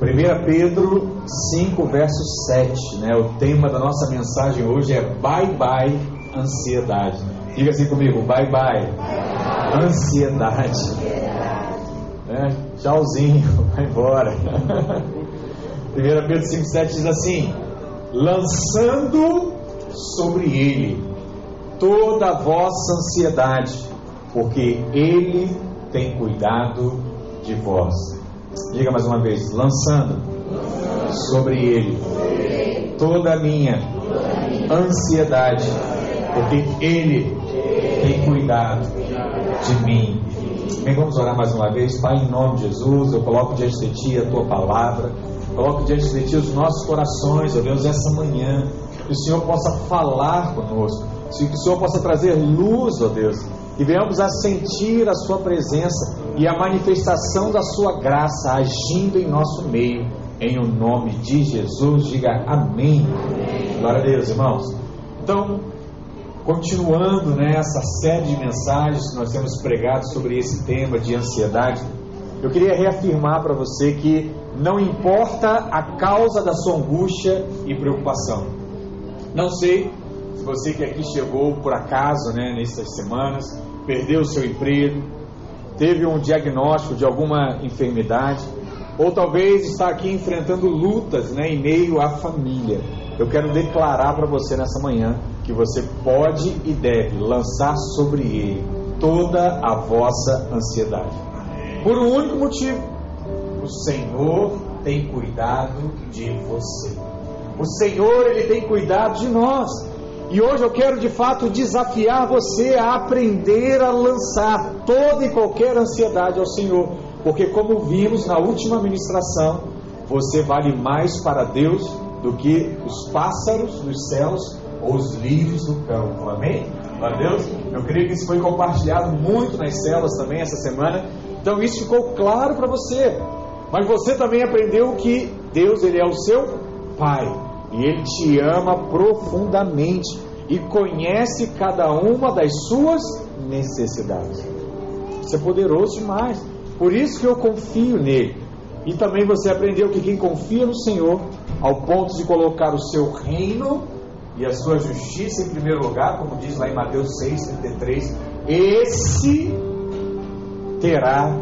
1 Pedro 5, verso 7, né? O tema da nossa mensagem hoje é Bye Bye Ansiedade. Diga assim comigo, Bye Bye, Ansiedade. Né? Tchauzinho, vai embora. 1 Pedro 5, 7 diz assim: Lançando sobre ele toda a vossa ansiedade, porque ele tem cuidado de vós. Diga mais uma vez: lançando sobre ele toda a minha ansiedade, porque ele tem cuidado de mim. Bem, vamos orar mais uma vez. Pai, em nome de Jesus, eu coloco diante de Ti a Tua palavra, coloco diante de Ti os nossos corações, ó Deus, essa manhã, que o Senhor possa falar conosco, que o Senhor possa trazer luz, ó Deus, e venhamos a sentir a Sua presença e a manifestação da Sua graça agindo em nosso meio, em o nome de Jesus. Diga amém. amém. Glória a Deus, irmãos. Então, continuando nessa né, série de mensagens que nós temos pregado sobre esse tema de ansiedade, eu queria reafirmar para você que não importa a causa da sua angústia e preocupação. Não sei se você que aqui chegou por acaso, né, nessas semanas, perdeu o seu emprego, teve um diagnóstico de alguma enfermidade, ou talvez está aqui enfrentando lutas né, em meio à família. Eu quero declarar para você nessa manhã que você pode e deve lançar sobre ele toda a vossa ansiedade. Por um único motivo: o Senhor tem cuidado de você. O Senhor ele tem cuidado de nós. E hoje eu quero de fato desafiar você a aprender a lançar toda e qualquer ansiedade ao Senhor, porque como vimos na última ministração, você vale mais para Deus do que os pássaros dos céus ou os lírios do campo. Amém? Glória a Deus. Eu creio que isso foi compartilhado muito nas células também essa semana. Então isso ficou claro para você. Mas você também aprendeu que Deus ele é o seu Pai e Ele te ama profundamente e conhece cada uma das suas necessidades. Isso é poderoso demais. Por isso que eu confio nele. E também você aprendeu que quem confia no Senhor, ao ponto de colocar o seu reino e a sua justiça em primeiro lugar, como diz lá em Mateus 6,33, esse terá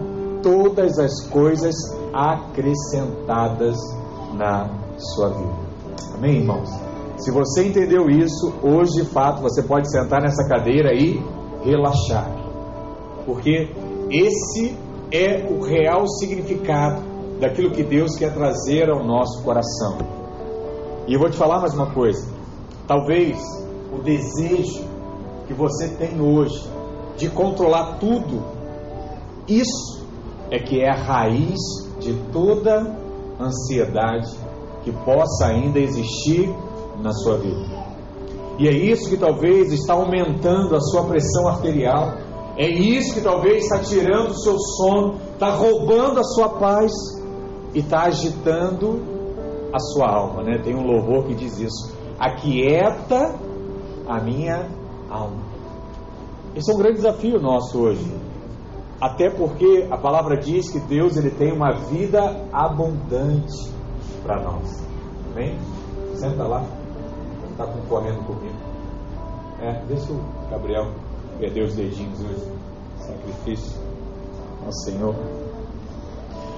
todas as coisas acrescentadas na sua vida. Amém, irmãos? Se você entendeu isso, hoje de fato você pode sentar nessa cadeira e relaxar. Porque esse é o real significado daquilo que Deus quer trazer ao nosso coração. E eu vou te falar mais uma coisa. Talvez o desejo que você tem hoje de controlar tudo, isso é que é a raiz de toda ansiedade que possa ainda existir na sua vida. E é isso que talvez está aumentando a sua pressão arterial, é isso que talvez está tirando o seu sono, está roubando a sua paz e está agitando a sua alma. Né? Tem um louvor que diz isso: aquieta a minha alma. Esse é um grande desafio nosso hoje. Até porque a palavra diz que Deus ele tem uma vida abundante para nós. Vem, senta lá. Está concorrendo comigo. É, deixa o Gabriel perder os dedinhos hoje. Sacrifício ao Senhor.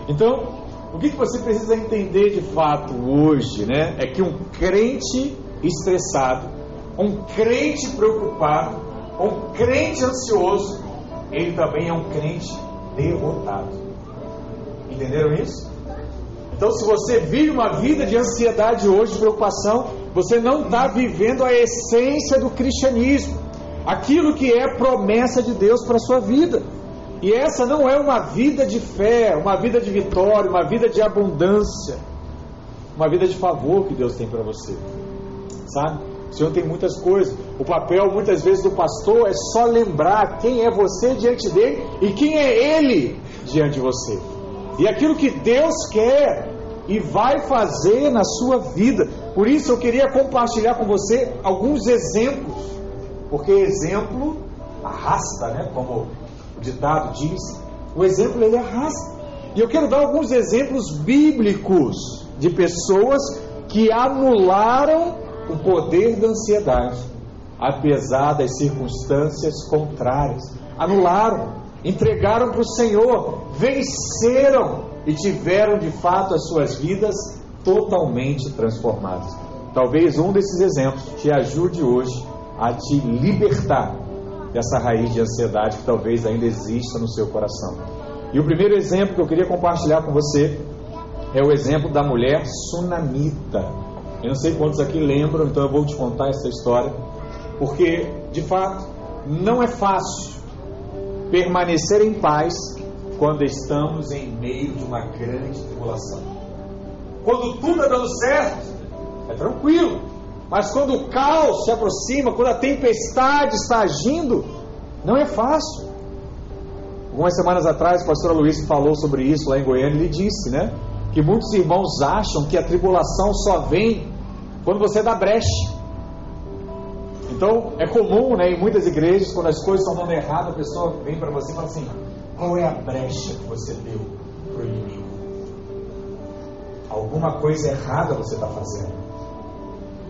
Então, o que você precisa entender de fato hoje, né? É que um crente estressado, um crente preocupado, um crente ansioso, ele também é um crente derrotado. Entenderam isso? Então, se você vive uma vida de ansiedade hoje, de preocupação, você não está vivendo a essência do cristianismo, aquilo que é promessa de Deus para a sua vida. E essa não é uma vida de fé, uma vida de vitória, uma vida de abundância, uma vida de favor que Deus tem para você, sabe? O Senhor tem muitas coisas. O papel, muitas vezes, do pastor é só lembrar quem é você diante dele e quem é ele diante de você. E aquilo que Deus quer e vai fazer na sua vida. Por isso eu queria compartilhar com você alguns exemplos, porque exemplo arrasta, né? Como o ditado diz, o exemplo ele arrasta. E eu quero dar alguns exemplos bíblicos de pessoas que anularam o poder da ansiedade, apesar das circunstâncias contrárias. Anularam, entregaram para o Senhor, venceram e tiveram de fato as suas vidas totalmente transformadas. Talvez um desses exemplos te ajude hoje a te libertar dessa raiz de ansiedade que talvez ainda exista no seu coração. E o primeiro exemplo que eu queria compartilhar com você é o exemplo da mulher sunamita. Eu não sei quantos aqui lembram, então eu vou te contar essa história, porque de fato não é fácil permanecer em paz quando estamos em meio de uma grande tribulação. Quando tudo está dando certo, é tranquilo. Mas quando o caos se aproxima, quando a tempestade está agindo, não é fácil. Algumas semanas atrás, o pastor Luiz falou sobre isso lá em Goiânia. Ele disse, né? Que muitos irmãos acham que a tribulação só vem quando você dá brecha. Então, é comum, né, em muitas igrejas, quando as coisas estão dando errado, a pessoa vem para você e fala assim: qual é a brecha que você deu para o inimigo? Alguma coisa errada você está fazendo.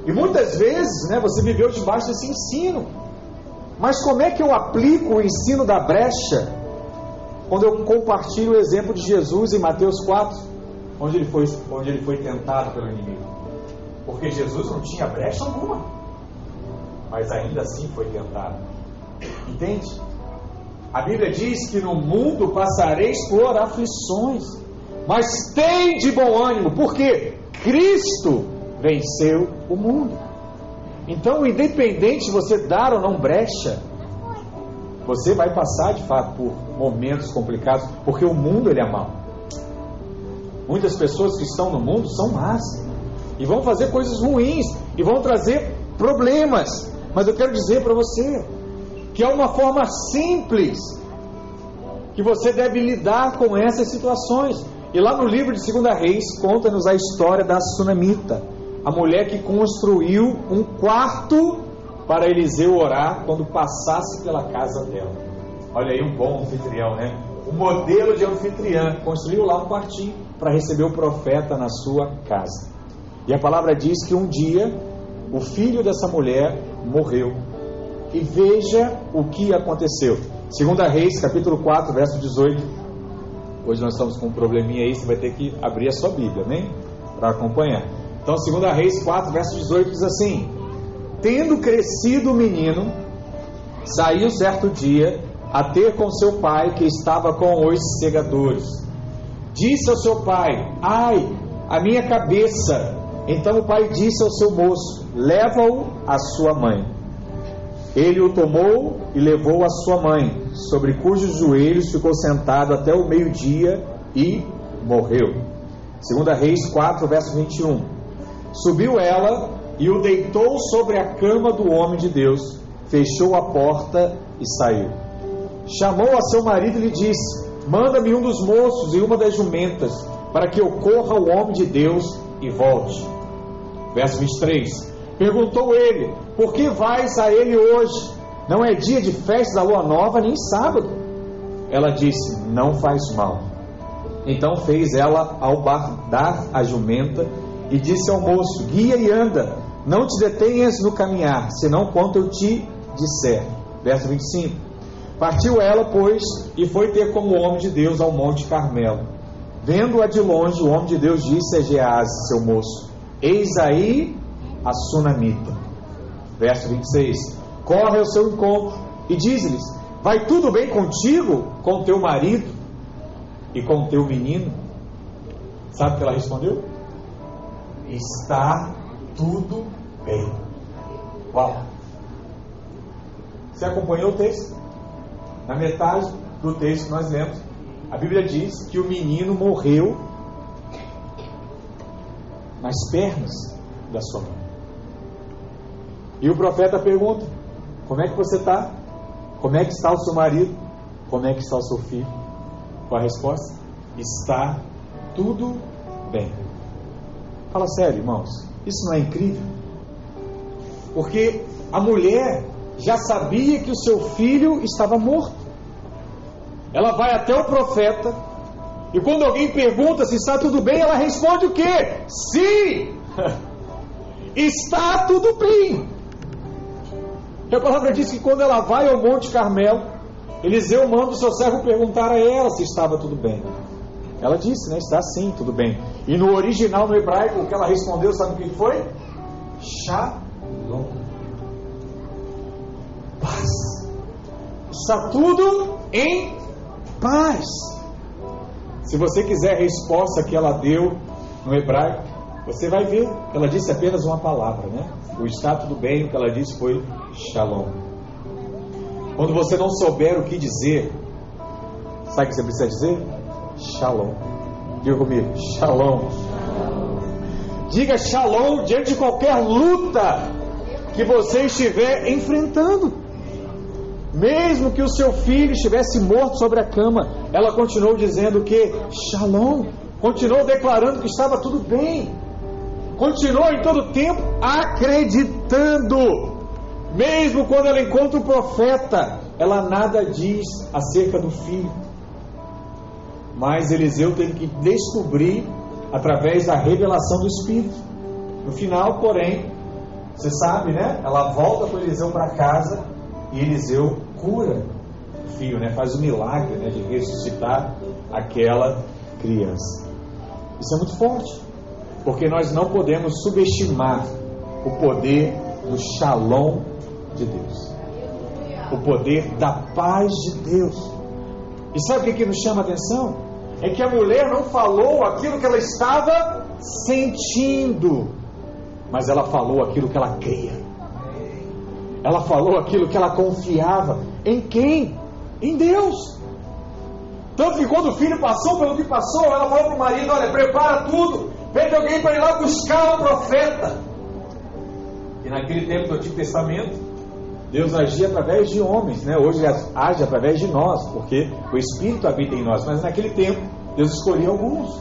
E muitas vezes né, você viveu debaixo desse ensino. Mas como é que eu aplico o ensino da brecha quando eu compartilho o exemplo de Jesus em Mateus 4, onde ele foi, onde ele foi tentado pelo inimigo? Porque Jesus não tinha brecha alguma, mas ainda assim foi tentado. Entende? A Bíblia diz que no mundo passareis por aflições, mas tem de bom ânimo, porque Cristo venceu o mundo. Então, independente de você dar ou não brecha, você vai passar de fato por momentos complicados, porque o mundo ele é mau. Muitas pessoas que estão no mundo são más e vão fazer coisas ruins e vão trazer problemas. Mas eu quero dizer para você que é uma forma simples que você deve lidar com essas situações. E lá no livro de Segunda Reis conta-nos a história da Sunamita a mulher que construiu um quarto para Eliseu orar quando passasse pela casa dela. Olha aí um bom anfitrião, né? O modelo de anfitriã construiu lá um quartinho para receber o profeta na sua casa. E a palavra diz que um dia o filho dessa mulher morreu. E veja o que aconteceu. Segunda Reis, capítulo 4, verso 18. Hoje nós estamos com um probleminha aí, você vai ter que abrir a sua Bíblia, né? Para acompanhar. Então, 2 Reis 4, verso 18 diz assim: Tendo crescido o menino, saiu certo dia a ter com seu pai, que estava com os segadores. Disse ao seu pai: Ai, a minha cabeça. Então o pai disse ao seu moço: Leva-o à sua mãe. Ele o tomou e levou à sua mãe, sobre cujos joelhos ficou sentado até o meio-dia e morreu. 2 Reis 4, verso 21. Subiu ela e o deitou sobre a cama do homem de Deus, fechou a porta e saiu. Chamou a seu marido e lhe disse: Manda-me um dos moços e uma das jumentas, para que eu corra ao homem de Deus e volte. Verso 23. Perguntou ele: Por que vais a ele hoje? Não é dia de festa da lua nova, nem sábado. Ela disse: Não faz mal. Então fez ela ao dar a jumenta e disse ao moço: Guia e anda, não te detenhas no caminhar, senão quanto eu te disser. Verso 25. Partiu ela, pois, e foi ter como homem de Deus ao monte Carmelo. Vendo-a de longe, o homem de Deus disse a Gease, seu moço: Eis aí a sunamita. Verso 26. Corre ao seu encontro e diz-lhes: Vai tudo bem contigo, com teu marido e com teu menino? Sabe o que ela respondeu? está tudo bem. Uau! Você acompanhou o texto? Na metade do texto que nós lemos, a Bíblia diz que o menino morreu nas pernas da sua mãe. E o profeta pergunta: Como é que você está? Como é que está o seu marido? Como é que está o seu filho? Qual a resposta? Está tudo bem. Fala sério, irmãos. Isso não é incrível? Porque a mulher já sabia que o seu filho estava morto. Ela vai até o profeta E quando alguém pergunta se está tudo bem, ela responde o quê? Sim! está tudo bem. E a palavra diz que quando ela vai ao Monte Carmelo, Eliseu manda o seu servo perguntar a ela se estava tudo bem. Ela disse, né? Está sim, tudo bem. E no original, no hebraico, o que ela respondeu, sabe o que foi? Shalom. Paz. Está tudo em paz. Se você quiser a resposta que ela deu no hebraico, você vai ver ela disse apenas uma palavra, né? O está tudo bem, o que ela disse foi Shalom. Quando você não souber o que dizer, sabe o que você precisa dizer? Shalom. Diga comigo, Shalom. Diga Shalom diante de qualquer luta que você estiver enfrentando. Mesmo que o seu filho estivesse morto sobre a cama, ela continuou dizendo que Shalom, continuou declarando que estava tudo bem, continuou em todo tempo acreditando. Mesmo quando ela encontra o profeta, ela nada diz acerca do filho. Mas Eliseu teve que descobrir através da revelação do Espírito. No final, porém, você sabe, né? Ela volta com Eliseu para casa e Eliseu cura o filho, né? Faz o milagre né? de ressuscitar aquela criança. Isso é muito forte, porque nós não podemos subestimar o poder do shalom de Deus, o poder da paz de Deus. E sabe o que, nos chama a atenção? é que a mulher não falou aquilo que ela estava sentindo, mas ela falou aquilo que ela cria. Ela falou aquilo que ela confiava. Em quem? Em Deus. Tanto que quando o filho passou pelo que passou, ela falou para o marido: Olha, prepara tudo, pede alguém para ir lá buscar o profeta. E naquele tempo do Antigo Testamento, Deus agia através de homens, né? Hoje age através de nós, porque o Espírito habita em nós. Mas naquele tempo, Deus escolhia alguns.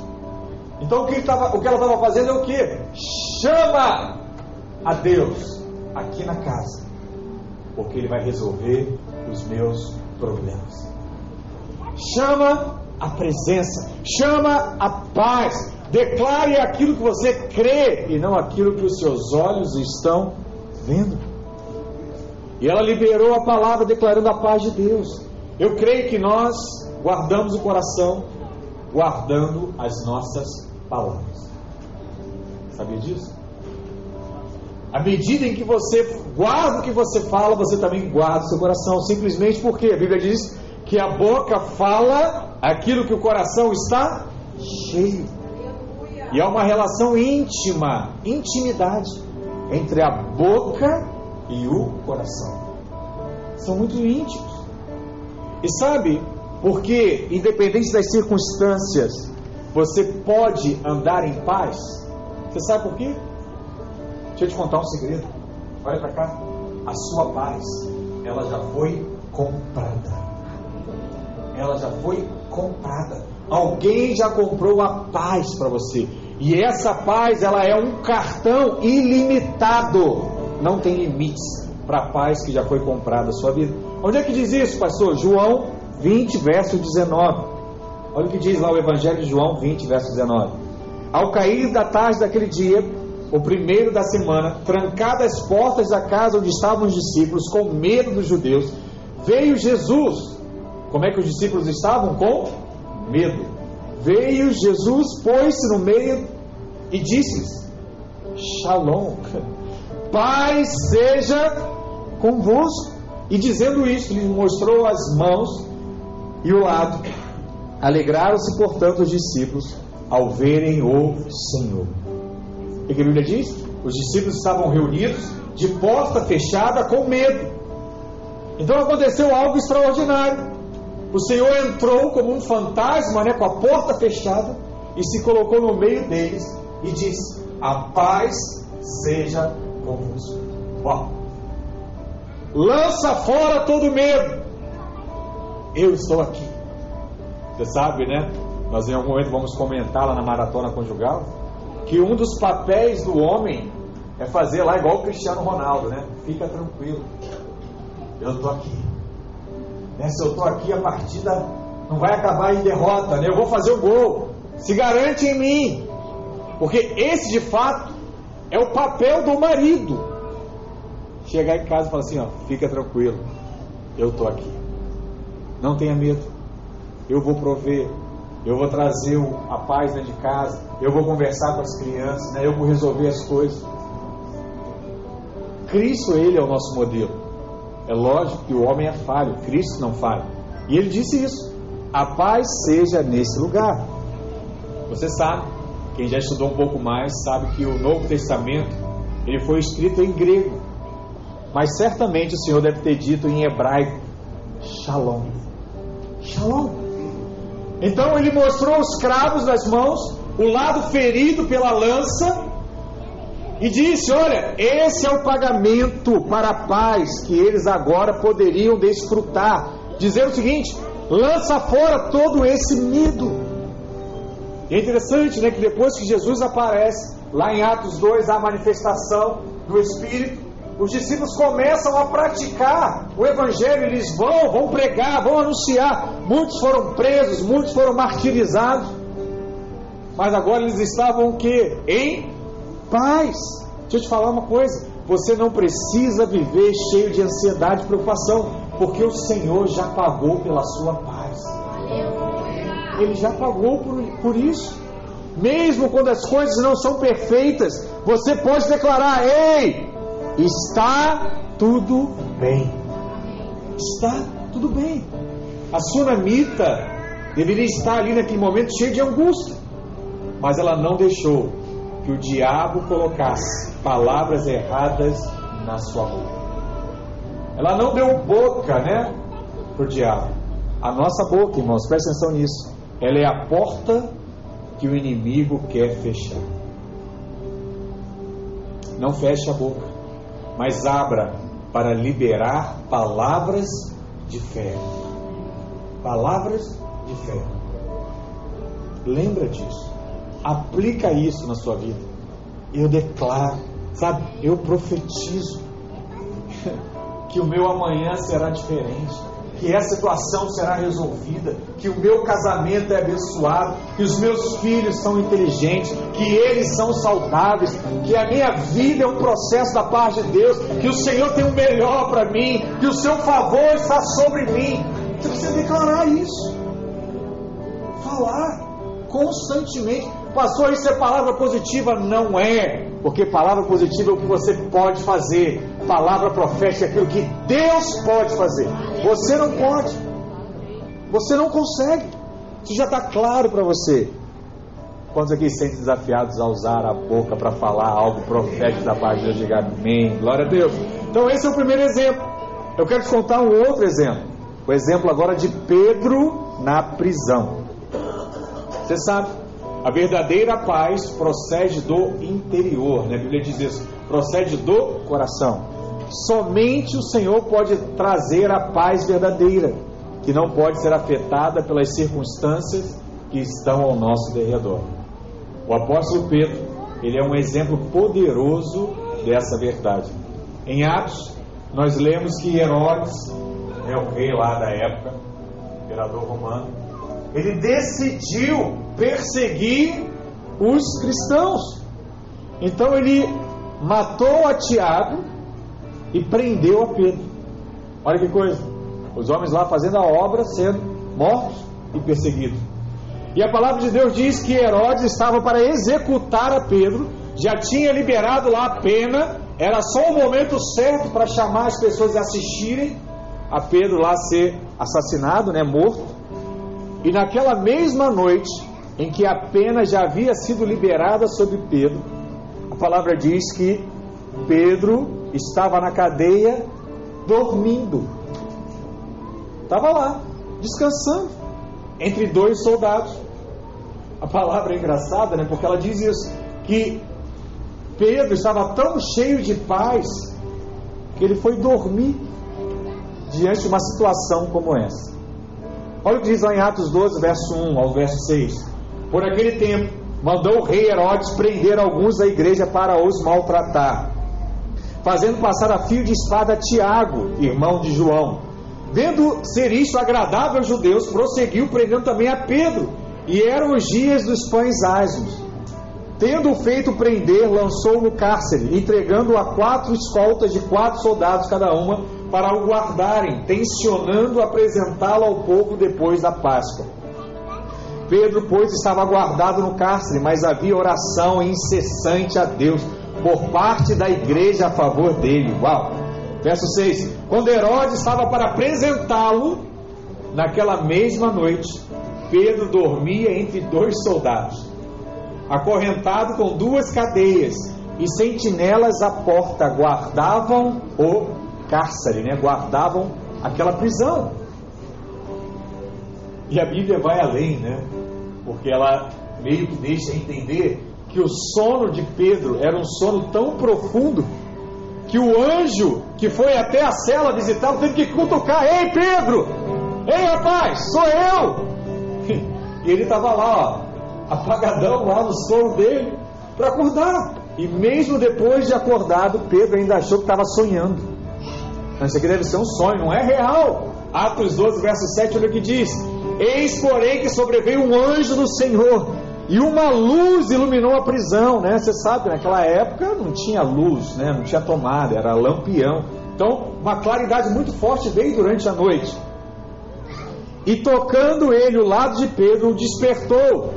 Então o que, tava, o que ela estava fazendo é o que? Chama a Deus aqui na casa, porque Ele vai resolver os meus problemas. Chama a presença, chama a paz, declare aquilo que você crê e não aquilo que os seus olhos estão vendo. E ela liberou a palavra declarando a paz de Deus. Eu creio que nós guardamos o coração guardando as nossas palavras. Sabia disso? À medida em que você guarda o que você fala, você também guarda o seu coração. Simplesmente porque a Bíblia diz que a boca fala aquilo que o coração está cheio. E há uma relação íntima, intimidade, entre a boca e o coração. São muito íntimos. E sabe, porque independente das circunstâncias, você pode andar em paz. Você sabe por quê? Deixa eu te contar um segredo. Olha para cá. A sua paz, ela já foi comprada. Ela já foi comprada. Alguém já comprou a paz para você. E essa paz, ela é um cartão ilimitado não tem limites para a paz que já foi comprada a sua vida. Onde é que diz isso, pastor? João 20, verso 19. Olha o que diz lá o Evangelho de João 20, verso 19. Ao cair da tarde daquele dia, o primeiro da semana, trancadas as portas da casa onde estavam os discípulos, com medo dos judeus, veio Jesus. Como é que os discípulos estavam? Com medo. Veio Jesus, pôs-se no meio e disse-lhes: Shalom paz seja convosco. E dizendo isso, lhe mostrou as mãos e o lado. Alegraram-se, portanto, os discípulos ao verem o Senhor. O que a Bíblia diz? Os discípulos estavam reunidos de porta fechada com medo. Então aconteceu algo extraordinário. O Senhor entrou como um fantasma, né, com a porta fechada, e se colocou no meio deles e disse: A paz seja convosco. Ó, lança fora todo medo. Eu estou aqui. Você sabe, né? Nós em algum momento vamos comentar lá na maratona conjugal que um dos papéis do homem é fazer lá igual o Cristiano Ronaldo, né? Fica tranquilo. Eu estou aqui. Né? Se eu estou aqui a partir da, não vai acabar em derrota, né? Eu vou fazer o gol. Se garante em mim. Porque esse de fato é o papel do marido. Chegar em casa e falar assim, ó, fica tranquilo. Eu tô aqui. Não tenha medo. Eu vou prover. Eu vou trazer a paz dentro de casa. Eu vou conversar com as crianças, né? Eu vou resolver as coisas. Cristo, ele é o nosso modelo. É lógico que o homem é falho, Cristo não falha. E ele disse isso: a paz seja nesse lugar. Você sabe, quem já estudou um pouco mais, sabe que o Novo Testamento ele foi escrito em grego. Mas certamente o Senhor deve ter dito em hebraico: Shalom. Shalom. Então ele mostrou os cravos das mãos, o lado ferido pela lança, e disse: Olha, esse é o pagamento para a paz que eles agora poderiam desfrutar. Dizendo o seguinte: lança fora todo esse medo. E é interessante, né, que depois que Jesus aparece, lá em Atos 2, a manifestação do Espírito, os discípulos começam a praticar o Evangelho, eles vão, vão pregar, vão anunciar. Muitos foram presos, muitos foram martirizados, mas agora eles estavam o que? Em paz. Deixa eu te falar uma coisa: você não precisa viver cheio de ansiedade e preocupação, porque o Senhor já pagou pela sua paz. Ele já pagou por, por isso. Mesmo quando as coisas não são perfeitas, você pode declarar: Ei, está tudo bem. Está tudo bem. A sunamita deveria estar ali naquele momento cheia de angústia, mas ela não deixou que o diabo colocasse palavras erradas na sua boca. Ela não deu boca, né, para o diabo. A nossa boca, irmãos, presta atenção nisso. Ela é a porta que o inimigo quer fechar. Não feche a boca, mas abra para liberar palavras de fé. Palavras de fé. Lembra disso. Aplica isso na sua vida. Eu declaro, sabe? Eu profetizo que o meu amanhã será diferente que essa situação será resolvida, que o meu casamento é abençoado, que os meus filhos são inteligentes, que eles são saudáveis, que a minha vida é um processo da parte de Deus, que o Senhor tem o melhor para mim, que o seu favor está sobre mim. Você precisa declarar isso. Falar constantemente. Pastor, isso é palavra positiva? Não é. Porque palavra positiva é o que você pode fazer. Palavra profética é aquilo que Deus pode fazer. Você não pode. Você não consegue. Isso já está claro para você. Quantos aqui se sentem desafiados a usar a boca para falar algo profético da parte de Deus? Diga amém. Glória a Deus. Então, esse é o primeiro exemplo. Eu quero te contar um outro exemplo. O exemplo agora de Pedro na prisão. Você sabe, a verdadeira paz procede do interior, né? A Bíblia diz isso, procede do coração. Somente o Senhor pode trazer a paz verdadeira, que não pode ser afetada pelas circunstâncias que estão ao nosso derredor. O apóstolo Pedro, ele é um exemplo poderoso dessa verdade. Em Atos, nós lemos que Herodes, é o rei lá da época, imperador romano, ele decidiu perseguir os cristãos. Então ele matou a Tiago e prendeu a Pedro. Olha que coisa. Os homens lá fazendo a obra, sendo mortos e perseguidos. E a palavra de Deus diz que Herodes estava para executar a Pedro, já tinha liberado lá a pena, era só o momento certo para chamar as pessoas a assistirem a Pedro lá ser assassinado, né, morto. E naquela mesma noite em que a pena já havia sido liberada sobre Pedro, a palavra diz que Pedro estava na cadeia dormindo. Estava lá, descansando, entre dois soldados. A palavra é engraçada, né? Porque ela diz isso, que Pedro estava tão cheio de paz que ele foi dormir diante de uma situação como essa. Olha o que diz lá em Atos 12, verso 1 ao verso 6. Por aquele tempo, mandou o rei Herodes prender alguns da igreja para os maltratar, fazendo passar a fio de espada Tiago, irmão de João. Vendo ser isto agradável aos judeus, prosseguiu prendendo também a Pedro. E eram os dias dos pães asmos. Tendo feito prender, lançou no cárcere, entregando a quatro escoltas de quatro soldados cada uma, para o guardarem, tensionando apresentá-lo ao povo depois da Páscoa. Pedro, pois, estava guardado no cárcere, mas havia oração incessante a Deus por parte da igreja a favor dele. Uau! Verso 6: Quando Herodes estava para apresentá-lo, naquela mesma noite, Pedro dormia entre dois soldados acorrentado com duas cadeias, e sentinelas à porta guardavam o cárcere, né? guardavam aquela prisão. E a Bíblia vai além, né? Porque ela meio que deixa entender que o sono de Pedro era um sono tão profundo que o anjo que foi até a cela visitá-lo teve que cutucar: Ei Pedro! Ei rapaz, sou eu! E ele estava lá, ó, apagadão lá no sono dele para acordar. E mesmo depois de acordado, Pedro ainda achou que estava sonhando. Mas isso aqui deve ser um sonho, não é real. Atos 12, verso 7, olha o que diz: Eis, porém, que sobreveio um anjo do Senhor, e uma luz iluminou a prisão, né? Você sabe, naquela época não tinha luz, né? Não tinha tomada, era lampião. Então, uma claridade muito forte veio durante a noite. E tocando ele o lado de Pedro, o despertou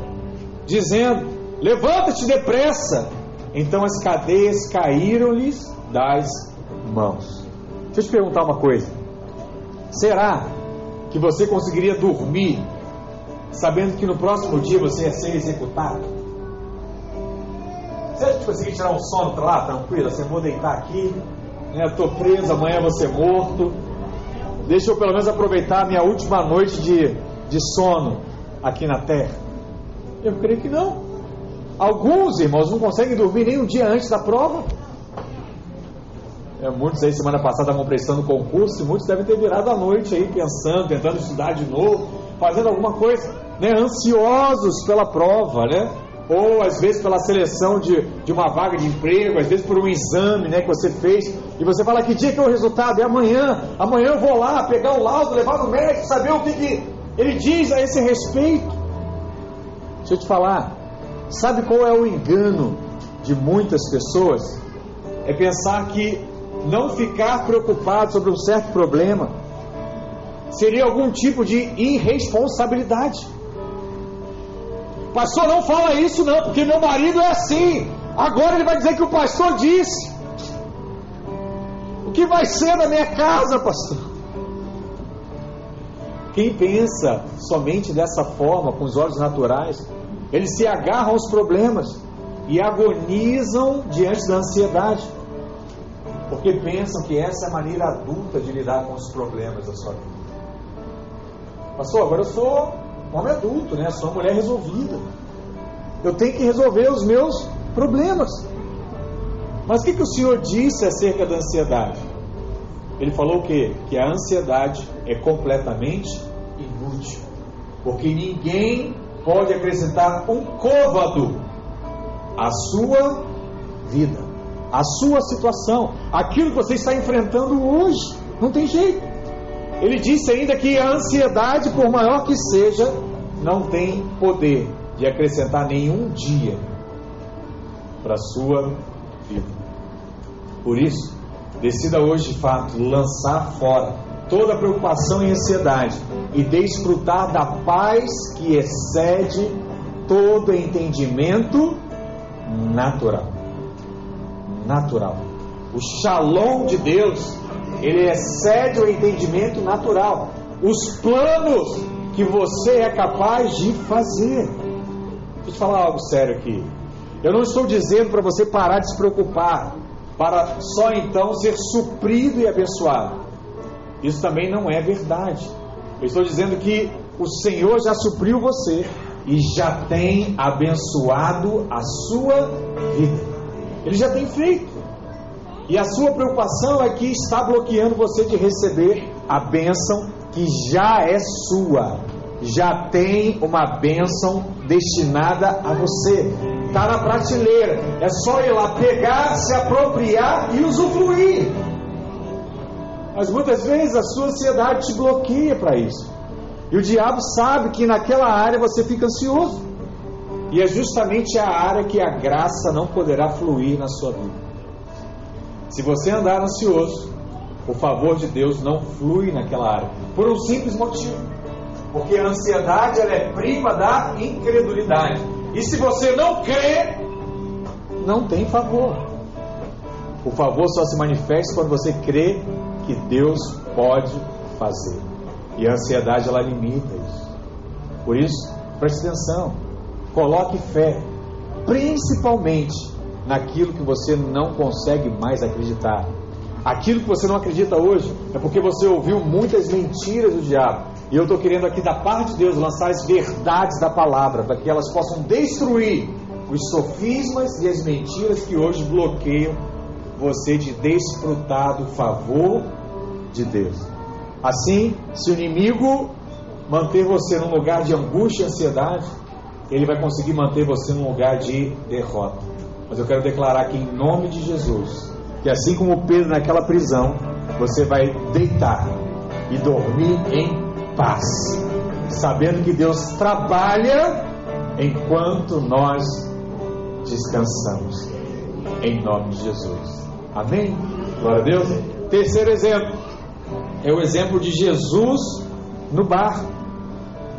dizendo: Levanta-te depressa. Então as cadeias caíram-lhes das mãos. Deixa eu te perguntar uma coisa: será que você conseguiria dormir sabendo que no próximo dia você ia ser executado? Você acha que conseguiria tirar um sono lá, tranquilo? Assim, vou deitar aqui, né? Estou preso, amanhã ser morto. Deixa eu pelo menos aproveitar a minha última noite de, de sono aqui na terra. Eu creio que não. Alguns irmãos não conseguem dormir nem um dia antes da prova. É, muitos aí semana passada estavam prestando concurso e muitos devem ter virado à noite aí pensando, tentando estudar de novo, fazendo alguma coisa, né? Ansiosos pela prova, né? Ou às vezes pela seleção de, de uma vaga de emprego, às vezes por um exame né, que você fez, e você fala que dia que é o resultado? É amanhã, amanhã eu vou lá pegar o laudo, levar no médico, saber o que, que ele diz a esse respeito. Deixa eu te falar, sabe qual é o engano de muitas pessoas? É pensar que não ficar preocupado sobre um certo problema seria algum tipo de irresponsabilidade. Pastor, não fala isso não, porque meu marido é assim. Agora ele vai dizer que o pastor disse. O que vai ser da minha casa, pastor? Quem pensa somente dessa forma, com os olhos naturais, eles se agarram aos problemas e agonizam diante da ansiedade, porque pensam que essa é a maneira adulta de lidar com os problemas da sua vida. Pastor, agora eu sou homem adulto, né? Sou mulher resolvida. Eu tenho que resolver os meus problemas. Mas o que, que o Senhor disse acerca da ansiedade? Ele falou o quê? Que a ansiedade é completamente inútil. Porque ninguém pode acrescentar um côvado à sua vida, à sua situação, aquilo que você está enfrentando hoje. Não tem jeito. Ele disse ainda que a ansiedade, por maior que seja, não tem poder de acrescentar nenhum dia para a sua vida. Por isso, decida hoje de fato lançar fora toda preocupação e ansiedade e desfrutar da paz que excede todo entendimento natural. Natural. O shalom de Deus, ele excede o entendimento natural. Os planos que você é capaz de fazer. Deixa eu te falar algo sério aqui. Eu não estou dizendo para você parar de se preocupar, para só então ser suprido e abençoado. Isso também não é verdade. Eu estou dizendo que o Senhor já supriu você e já tem abençoado a sua vida. Ele já tem feito. E a sua preocupação é que está bloqueando você de receber a bênção que já é sua. Já tem uma bênção destinada a você. Está na prateleira. É só ir lá pegar, se apropriar e usufruir. Mas muitas vezes a sua ansiedade te bloqueia para isso. E o diabo sabe que naquela área você fica ansioso. E é justamente a área que a graça não poderá fluir na sua vida. Se você andar ansioso, o favor de Deus não flui naquela área. Por um simples motivo. Porque a ansiedade ela é prima da incredulidade. E se você não crê, não tem favor. O favor só se manifesta quando você crê que Deus pode fazer. E a ansiedade ela limita isso. Por isso, preste atenção. Coloque fé, principalmente naquilo que você não consegue mais acreditar. Aquilo que você não acredita hoje é porque você ouviu muitas mentiras do diabo. E eu estou querendo aqui, da parte de Deus, lançar as verdades da palavra, para que elas possam destruir os sofismas e as mentiras que hoje bloqueiam você de desfrutar do favor de Deus. Assim, se o inimigo manter você num lugar de angústia e ansiedade, ele vai conseguir manter você num lugar de derrota. Mas eu quero declarar que, em nome de Jesus, que assim como Pedro naquela prisão, você vai deitar e dormir em paz, sabendo que Deus trabalha enquanto nós descansamos. Em nome de Jesus. Amém? Glória a Deus. Terceiro exemplo é o exemplo de Jesus no barco.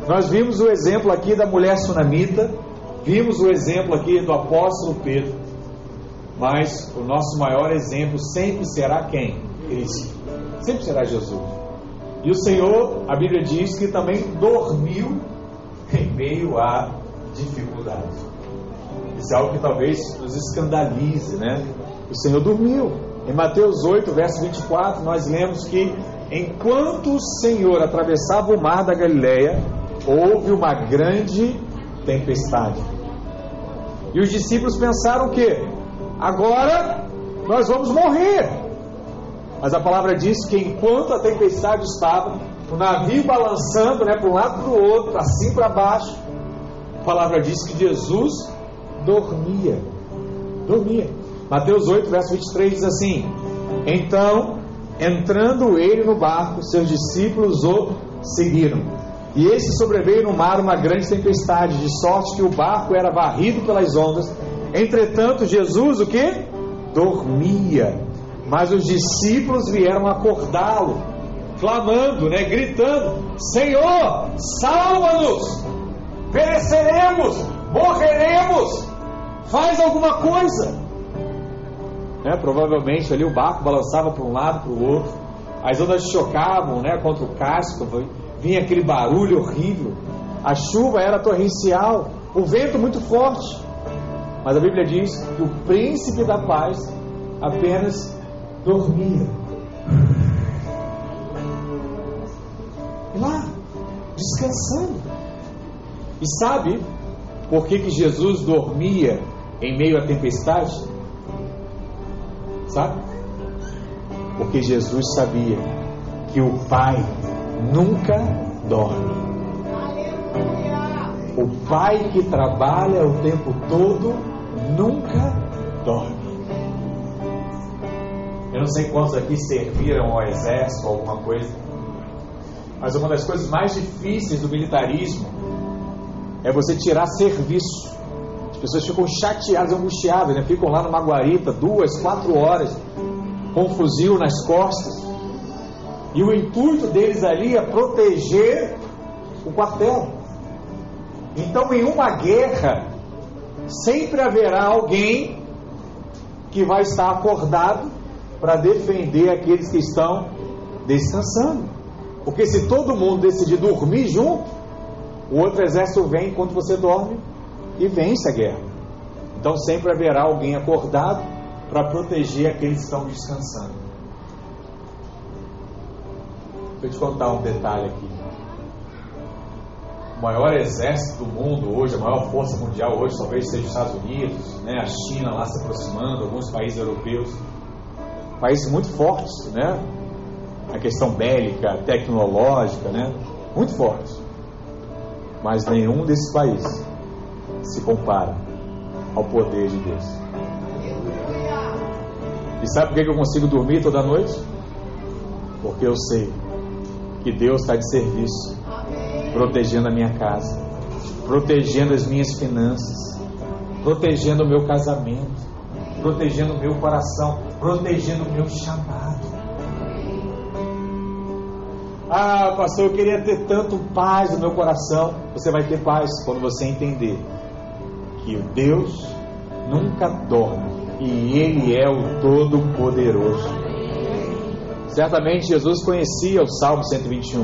Nós vimos o exemplo aqui da mulher sunamita, vimos o exemplo aqui do apóstolo Pedro, mas o nosso maior exemplo sempre será quem? Cristo. Sempre será Jesus. E o Senhor, a Bíblia diz que também dormiu em meio à dificuldade. Isso é algo que talvez nos escandalize, né? O Senhor dormiu. Em Mateus 8, verso 24, nós lemos que enquanto o Senhor atravessava o mar da Galileia, houve uma grande tempestade. E os discípulos pensaram que agora nós vamos morrer. Mas a palavra diz que enquanto a tempestade estava, o navio balançando, né, para um lado para o outro, para cima para baixo, a palavra diz que Jesus dormia. Dormia. Mateus 8, verso 23 diz assim: Então, entrando ele no barco, seus discípulos o seguiram. E esse sobreveio no mar uma grande tempestade, de sorte que o barco era varrido pelas ondas. Entretanto, Jesus o que? Dormia. Mas os discípulos vieram acordá-lo, clamando, né, gritando: Senhor, salva-nos! Pereceremos, morreremos! Faz alguma coisa! Né, provavelmente ali o barco balançava para um lado, para o outro, as ondas chocavam né, contra o casco, vinha aquele barulho horrível, a chuva era torrencial, o vento muito forte. Mas a Bíblia diz que o príncipe da paz apenas dormia. E lá, descansando. E sabe por que, que Jesus dormia em meio à tempestade? Sabe? Porque Jesus sabia que o Pai nunca dorme. O Pai que trabalha o tempo todo nunca dorme. Eu não sei quantos aqui serviram ao exército alguma coisa, mas uma das coisas mais difíceis do militarismo é você tirar serviço. As pessoas ficam chateadas, angustiadas, né? ficam lá numa guarita duas, quatro horas, com um fuzil nas costas. E o intuito deles ali é proteger o quartel. Então, em uma guerra, sempre haverá alguém que vai estar acordado para defender aqueles que estão descansando. Porque se todo mundo decidir dormir junto, o outro exército vem enquanto você dorme e vence a guerra. Então sempre haverá alguém acordado para proteger aqueles que estão descansando. Deixa eu te contar um detalhe aqui. O maior exército do mundo hoje, a maior força mundial hoje, talvez seja os Estados Unidos, né? a China lá se aproximando, alguns países europeus. Países muito fortes, né? A questão bélica, tecnológica, né? Muito fortes. Mas nenhum desses países se compara ao poder de Deus. E sabe por que eu consigo dormir toda noite? porque eu sei que Deus está de serviço, protegendo a minha casa, protegendo as minhas finanças, protegendo o meu casamento, protegendo o meu coração, protegendo o meu chamado. Ah, pastor, eu queria ter tanto paz no meu coração. Você vai ter paz quando você entender que Deus nunca dorme e Ele é o Todo-Poderoso. Certamente Jesus conhecia o Salmo 121.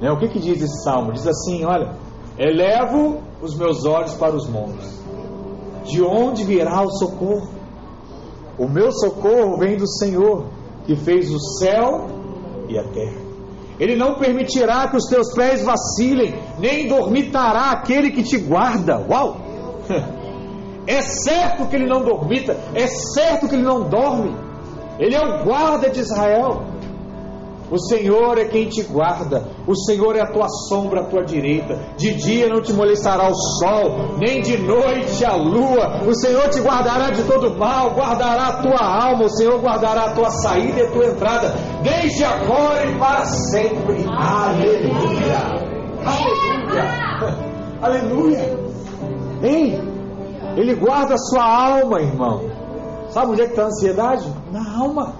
Né? O que, que diz esse salmo? Diz assim: Olha, elevo os meus olhos para os montes, de onde virá o socorro? O meu socorro vem do Senhor, que fez o céu e a terra. Ele não permitirá que os teus pés vacilem, nem dormitará aquele que te guarda. Uau! É certo que ele não dormita, é certo que ele não dorme. Ele é o guarda de Israel. O Senhor é quem te guarda, o Senhor é a tua sombra à tua direita. De dia não te molestará o sol, nem de noite a lua. O Senhor te guardará de todo mal, guardará a tua alma, o Senhor guardará a tua saída e a tua entrada, desde agora e para sempre. Aleluia! Aleluia! Aleluia! Hein? Ele guarda a sua alma, irmão. Sabe onde é que está a ansiedade? Na alma.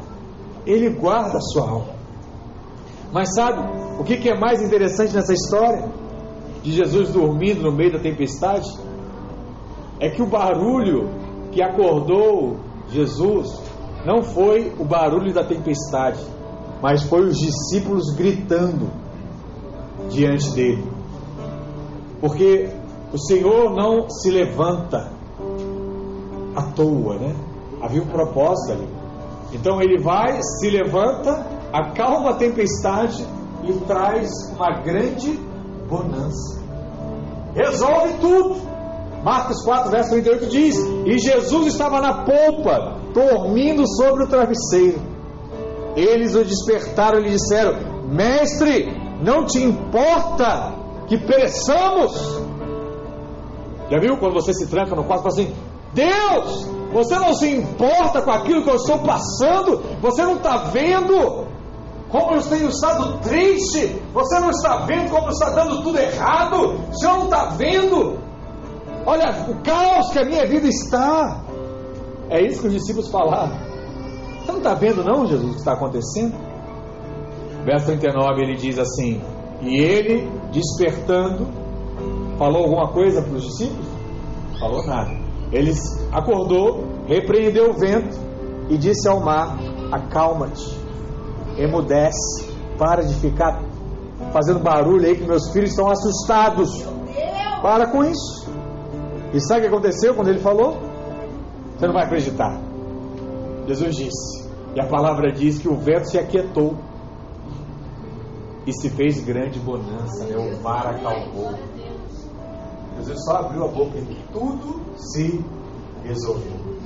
Ele guarda a sua alma. Mas sabe o que, que é mais interessante nessa história? De Jesus dormindo no meio da tempestade? É que o barulho que acordou Jesus não foi o barulho da tempestade, mas foi os discípulos gritando diante dele. Porque o Senhor não se levanta à toa, né? Havia um propósito ali. Então ele vai, se levanta, acalma a tempestade e traz uma grande bonança. Resolve tudo. Marcos 4, verso 38 diz: E Jesus estava na polpa, dormindo sobre o travesseiro. Eles o despertaram e lhe disseram: Mestre, não te importa que pereçamos? Já viu quando você se tranca no quarto e fala assim: Deus, você não se importa com aquilo que eu estou passando? Você não está vendo como eu tenho estado triste? Você não está vendo como está dando tudo errado? Senhor não está vendo? Olha o caos que a minha vida está. É isso que os discípulos falaram. Você não está vendo, não, Jesus, o que está acontecendo? Verso 39 ele diz assim: E ele, despertando, falou alguma coisa para os discípulos? Falou nada. Ele acordou, repreendeu o vento e disse ao mar: Acalma-te, emudece, para de ficar fazendo barulho aí que meus filhos estão assustados. Para com isso. E sabe o que aconteceu quando ele falou? Você não vai acreditar. Jesus disse, e a palavra diz que o vento se aquietou e se fez grande bonança, né? o mar acalmou. Jesus só abriu a boca e tudo se resolveu.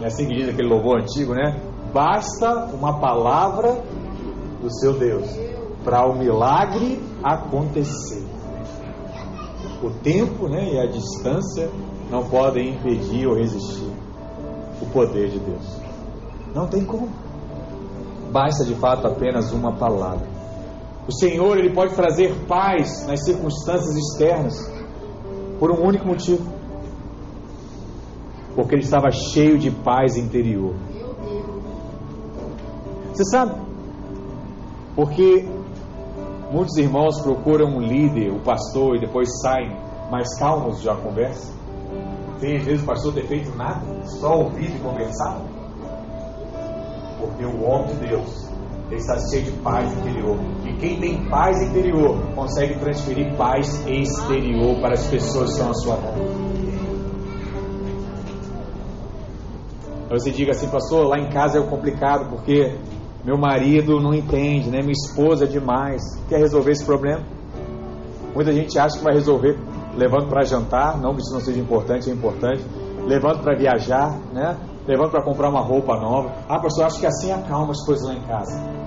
É assim que diz aquele louvor antigo, né? Basta uma palavra do seu Deus para o milagre acontecer. O tempo né, e a distância não podem impedir ou resistir o poder de Deus. Não tem como. Basta de fato apenas uma palavra. O Senhor ele pode trazer paz nas circunstâncias externas por um único motivo. Porque ele estava cheio de paz interior. Você sabe? Porque muitos irmãos procuram um líder, o um pastor, e depois saem mais calmos de uma conversa. Tem às vezes o pastor ter feito nada, só ouvido e conversado. Porque o homem de Deus ele está cheio de paz interior. E quem tem paz interior consegue transferir paz exterior para as pessoas que estão à sua volta. Você diga assim, pastor, lá em casa é complicado porque meu marido não entende, né? Minha esposa é demais. Quer resolver esse problema? Muita gente acha que vai resolver levando para jantar, não que isso não seja importante, é importante. Levando para viajar, né? Levando para comprar uma roupa nova. Ah, pastor, acho que assim acalma as coisas lá em casa.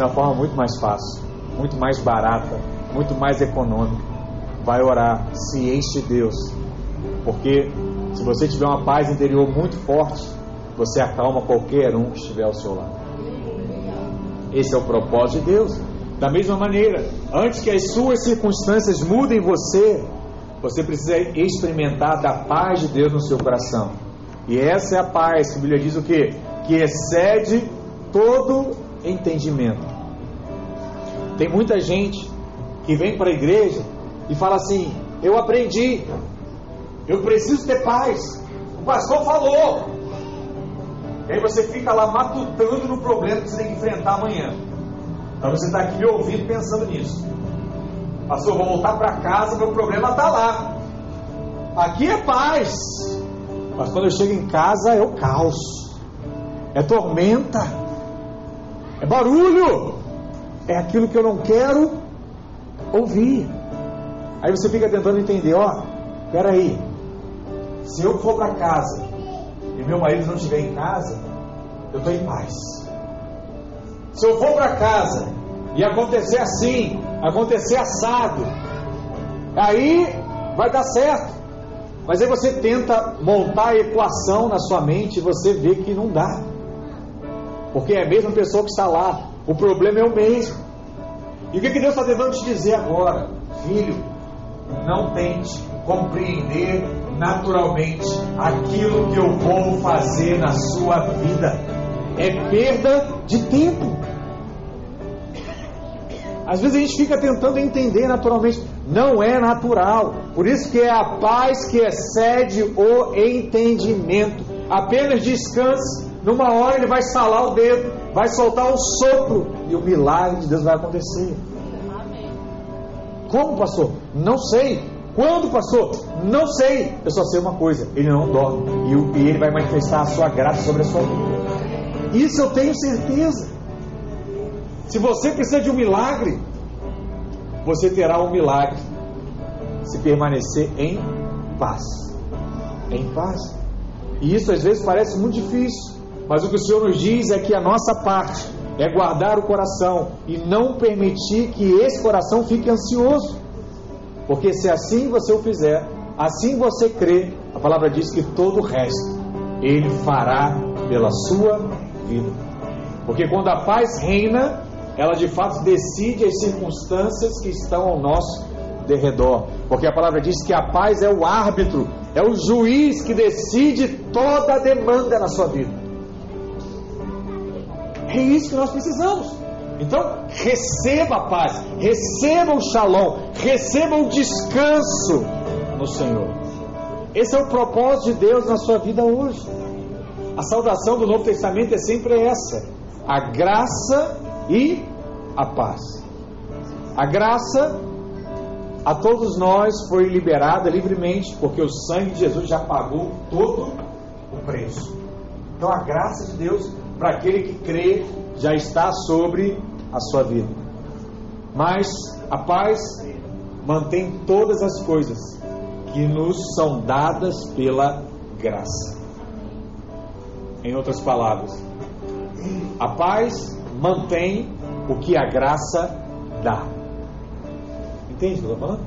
É uma forma muito mais fácil, muito mais barata, muito mais econômica. Vai orar, se enche Deus. Porque se você tiver uma paz interior muito forte, você acalma qualquer um que estiver ao seu lado. Esse é o propósito de Deus. Da mesma maneira, antes que as suas circunstâncias mudem você, você precisa experimentar da paz de Deus no seu coração. E essa é a paz que a Bíblia diz o quê? Que excede todo entendimento. Tem muita gente que vem para a igreja e fala assim: Eu aprendi, eu preciso ter paz. O pastor falou. E aí você fica lá matutando no problema que você tem que enfrentar amanhã. Então você está aqui me ouvindo pensando nisso. Pastor, vou voltar para casa, meu problema está lá. Aqui é paz. Mas quando eu chego em casa é o caos. É tormenta. É barulho. É aquilo que eu não quero ouvir. Aí você fica tentando entender, ó, peraí, se eu for para casa e meu marido não estiver em casa, eu estou em paz. Se eu for para casa e acontecer assim, acontecer assado, aí vai dar certo. Mas aí você tenta montar a equação na sua mente e você vê que não dá. Porque é a mesma pessoa que está lá. O problema é o mesmo. E o que, que Deus está tentando te dizer agora? Filho, não tente compreender naturalmente aquilo que eu vou fazer na sua vida. É perda de tempo. Às vezes a gente fica tentando entender naturalmente, não é natural. Por isso que é a paz que excede o entendimento. Apenas descanse. Numa hora ele vai salar o dedo, vai soltar um sopro e o milagre de Deus vai acontecer. Como, pastor? Não sei. Quando, pastor? Não sei. Eu só sei uma coisa: ele não dorme e ele vai manifestar a sua graça sobre a sua vida. Isso eu tenho certeza. Se você precisa de um milagre, você terá um milagre se permanecer em paz. Em paz. E isso às vezes parece muito difícil, mas o que o Senhor nos diz é que a nossa parte é guardar o coração e não permitir que esse coração fique ansioso. Porque se assim você o fizer, assim você crê, a palavra diz que todo o resto ele fará pela sua vida. Porque quando a paz reina, ela de fato decide as circunstâncias que estão ao nosso derredor. Porque a palavra diz que a paz é o árbitro, é o juiz que decide toda a demanda na sua vida. É isso que nós precisamos. Então, receba a paz, receba o shalom, receba o descanso no Senhor. Esse é o propósito de Deus na sua vida hoje. A saudação do Novo Testamento é sempre essa: a graça e a paz. A graça a todos nós foi liberada livremente, porque o sangue de Jesus já pagou todo o preço. Então a graça de Deus para aquele que crê já está sobre a sua vida. Mas a paz mantém todas as coisas que nos são dadas pela graça. Em outras palavras, a paz mantém o que a graça dá. Entende o?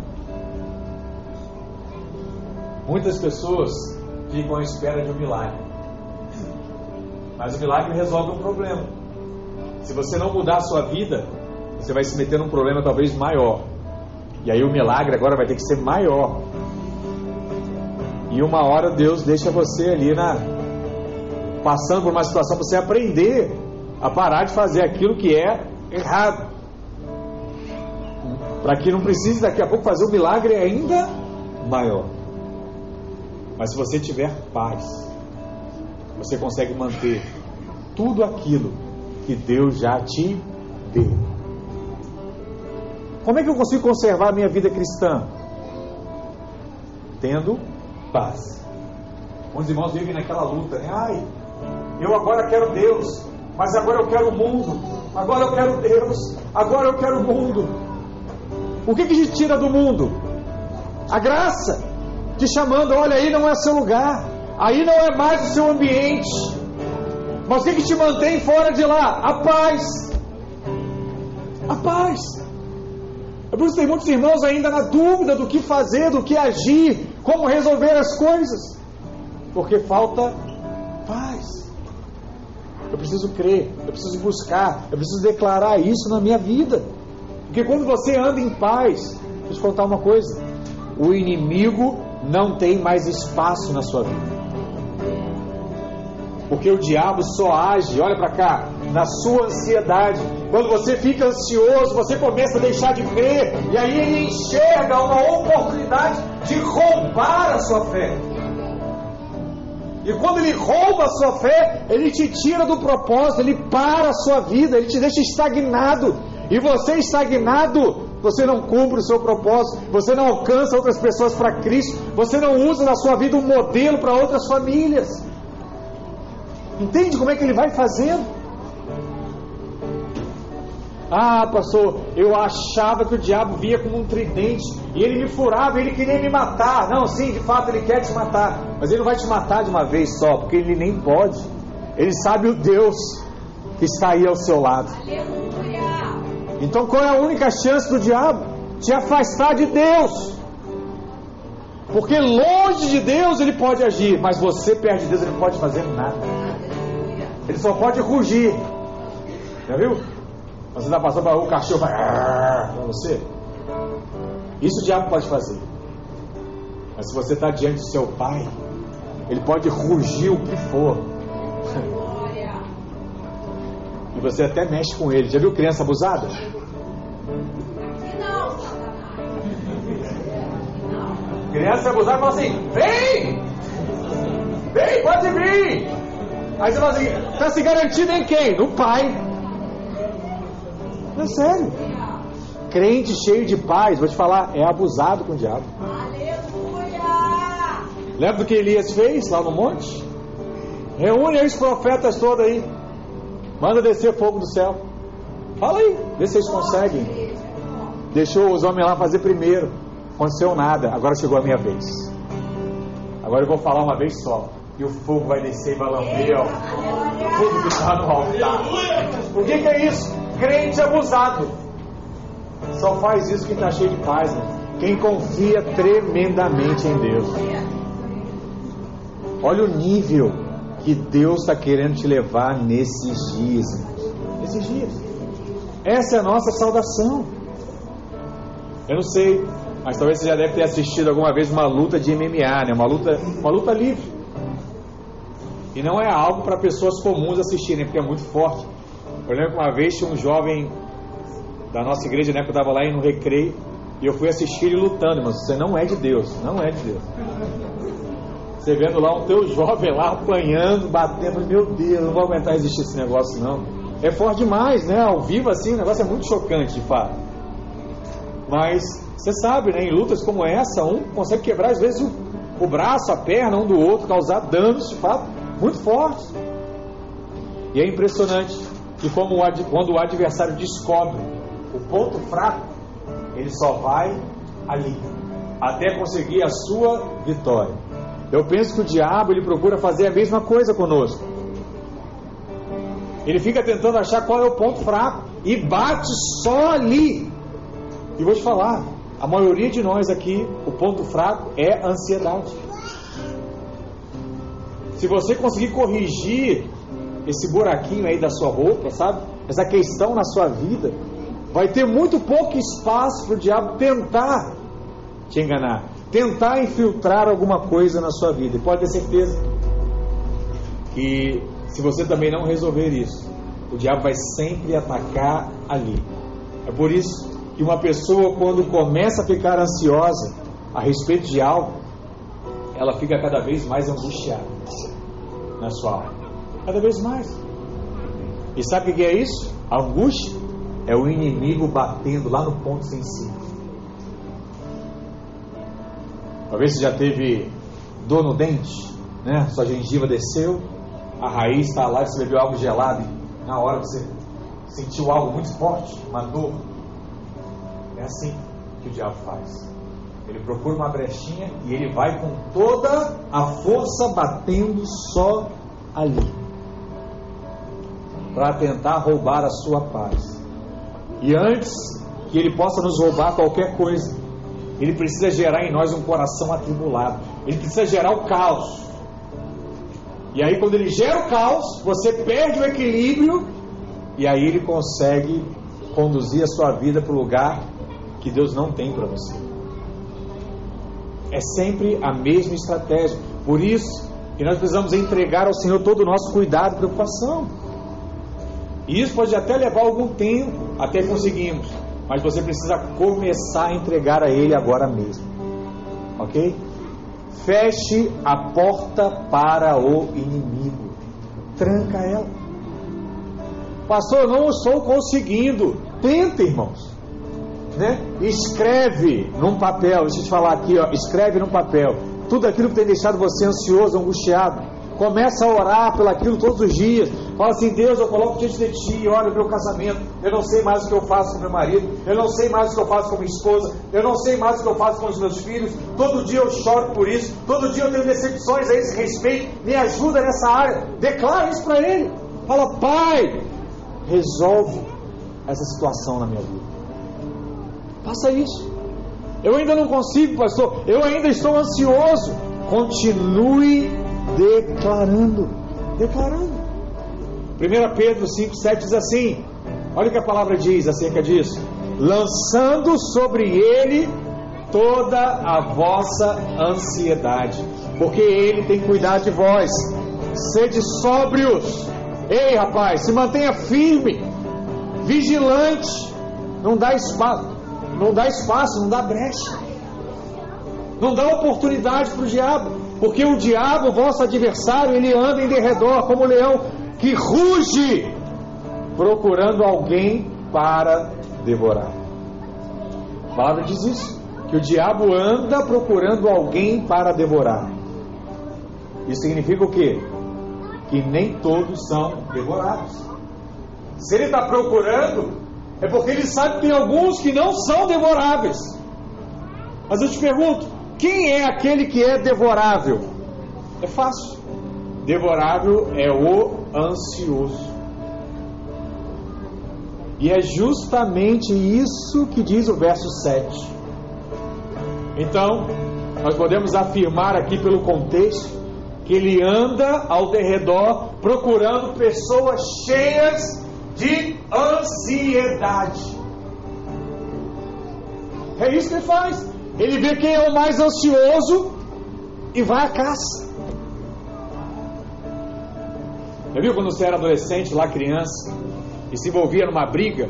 Muitas pessoas ficam à espera de um milagre. Mas o milagre resolve um problema. Se você não mudar a sua vida, você vai se meter num problema talvez maior. E aí o milagre agora vai ter que ser maior. E uma hora Deus deixa você ali na passando por uma situação para você aprender a parar de fazer aquilo que é errado. Para que não precise daqui a pouco fazer um milagre ainda maior. Mas se você tiver paz, você consegue manter tudo aquilo que Deus já te deu. Como é que eu consigo conservar a minha vida cristã? Tendo paz. Os irmãos vivem naquela luta, né? Ai, eu agora quero Deus, mas agora eu quero o mundo, agora eu quero Deus, agora eu quero o mundo. O que, que te tira do mundo? A graça, te chamando, olha aí não é seu lugar, aí não é mais o seu ambiente. Mas o que, que te mantém fora de lá? A paz. A paz. É por isso que tem muitos irmãos ainda na dúvida do que fazer, do que agir, como resolver as coisas. Porque falta paz. eu preciso crer, eu preciso buscar, eu preciso declarar isso na minha vida. Porque quando você anda em paz, deixa eu contar uma coisa: o inimigo não tem mais espaço na sua vida. Porque o diabo só age, olha para cá, na sua ansiedade. Quando você fica ansioso, você começa a deixar de crer, e aí ele enxerga uma oportunidade de roubar a sua fé. E quando ele rouba a sua fé, ele te tira do propósito, ele para a sua vida, ele te deixa estagnado. E você estagnado, você não cumpre o seu propósito, você não alcança outras pessoas para Cristo, você não usa na sua vida um modelo para outras famílias. Entende como é que ele vai fazendo? Ah, pastor, eu achava que o diabo via como um tridente e ele me furava, ele queria me matar. Não, sim, de fato ele quer te matar, mas ele não vai te matar de uma vez só, porque ele nem pode. Ele sabe o Deus que está aí ao seu lado. Então qual é a única chance do diabo? Te afastar de Deus. Porque longe de Deus ele pode agir, mas você perto de Deus ele não pode fazer nada. Ele só pode rugir. Já viu? Você está passando para o cachorro vai para você. Isso o diabo pode fazer. Mas se você está diante do seu pai, ele pode rugir o que for. E você até mexe com ele. Já viu criança abusada? Criança abusada fala assim: vem! Vem, pode vir! Aí você fala assim, está se garantindo em quem? No pai. É sério. Crente cheio de paz, vou te falar, é abusado com o diabo. Aleluia! Lembra do que Elias fez lá no monte? Reúne aí os profetas todos aí. Manda descer fogo do céu. Fala aí, vê se vocês conseguem. Deixou os homens lá fazer primeiro. Aconteceu nada. Agora chegou a minha vez. Agora eu vou falar uma vez só e o fogo vai descer e vai lamber ó, tudo que está no altar. O que, que, é isso? Crente abusado. Só faz isso quem está cheio de paz. Né? Quem confia tremendamente em Deus. Olha o nível que Deus está querendo te levar nesses dias. Nesses dias. Essa é a nossa saudação. Eu não sei, mas talvez você já deve ter assistido alguma vez uma luta de MMA, né? uma, luta, uma luta livre. E não é algo para pessoas comuns assistirem, porque é muito forte. Eu lembro que uma vez tinha um jovem da nossa igreja, né, que eu estava lá no recreio, e eu fui assistir ele lutando, mas você não é de Deus, não é de Deus. Você vendo lá um teu jovem lá apanhando, batendo, meu Deus, não vou aguentar existir esse negócio não. É forte demais, né? Ao vivo assim, o negócio é muito chocante de fato. Mas você sabe, né? Em lutas como essa, um consegue quebrar às vezes o, o braço, a perna um do outro, causar danos de fato muito fortes. E é impressionante que como o, quando o adversário descobre o ponto fraco, ele só vai ali até conseguir a sua vitória. Eu penso que o diabo ele procura fazer a mesma coisa conosco. Ele fica tentando achar qual é o ponto fraco e bate só ali. E vou te falar, a maioria de nós aqui, o ponto fraco é ansiedade. Se você conseguir corrigir esse buraquinho aí da sua roupa, sabe? Essa questão na sua vida, vai ter muito pouco espaço para o diabo tentar te enganar, tentar infiltrar alguma coisa na sua vida. E pode ter certeza que se você também não resolver isso, o diabo vai sempre atacar ali. É por isso que uma pessoa, quando começa a ficar ansiosa a respeito de algo, ela fica cada vez mais angustiada na sua alma. Cada vez mais. E sabe o que é isso? A angústia é o inimigo batendo lá no ponto sensível. Talvez você já teve dor no dente, né? Sua gengiva desceu, a raiz está lá, você bebeu algo gelado e na hora você sentiu algo muito forte, uma dor. É assim que o diabo faz. Ele procura uma brechinha e ele vai com toda a força batendo só ali para tentar roubar a sua paz. E antes que ele possa nos roubar qualquer coisa, ele precisa gerar em nós um coração atribulado. Ele precisa gerar o caos. E aí, quando ele gera o caos, você perde o equilíbrio e aí ele consegue conduzir a sua vida para o lugar que Deus não tem para você. É sempre a mesma estratégia. Por isso que nós precisamos entregar ao Senhor todo o nosso cuidado e preocupação. E isso pode até levar algum tempo até conseguirmos, mas você precisa começar a entregar a Ele agora mesmo. Ok? Feche a porta para o inimigo. Tranca ela. Pastor, não estou conseguindo. Tenta, irmãos. Né? Escreve num papel. Deixa eu te falar aqui, ó. Escreve num papel. Tudo aquilo que tem deixado você ansioso, angustiado. Começa a orar pelo aquilo todos os dias. Fala assim: Deus, eu coloco diante de ti, olha o meu casamento. Eu não sei mais o que eu faço com meu marido. Eu não sei mais o que eu faço com minha esposa. Eu não sei mais o que eu faço com os meus filhos. Todo dia eu choro por isso. Todo dia eu tenho decepções a esse respeito. Me ajuda nessa área. Declara isso para Ele. Fala, Pai, resolve essa situação na minha vida. Faça isso. Eu ainda não consigo, pastor. Eu ainda estou ansioso. Continue declarando. Declarando. 1 Pedro 5,7 diz assim: olha o que a palavra diz acerca disso. Lançando sobre ele toda a vossa ansiedade, porque ele tem cuidado de vós. Sede sóbrios. Ei, rapaz, se mantenha firme, vigilante. Não dá espaço, não dá espaço, não dá brecha. Não dá oportunidade para o diabo, porque o diabo, vosso adversário, ele anda em derredor como leão que ruge procurando alguém para devorar. A palavra diz isso, que o diabo anda procurando alguém para devorar. Isso significa o quê? Que nem todos são devorados. Se ele está procurando, é porque ele sabe que tem alguns que não são devoráveis. Mas eu te pergunto, quem é aquele que é devorável? É fácil. Devorável é o ansioso. E é justamente isso que diz o verso 7. Então, nós podemos afirmar aqui pelo contexto que ele anda ao derredor procurando pessoas cheias de ansiedade. É isso que ele faz. Ele vê quem é o mais ansioso e vai à caça. Já viu quando você era adolescente, lá criança, e se envolvia numa briga?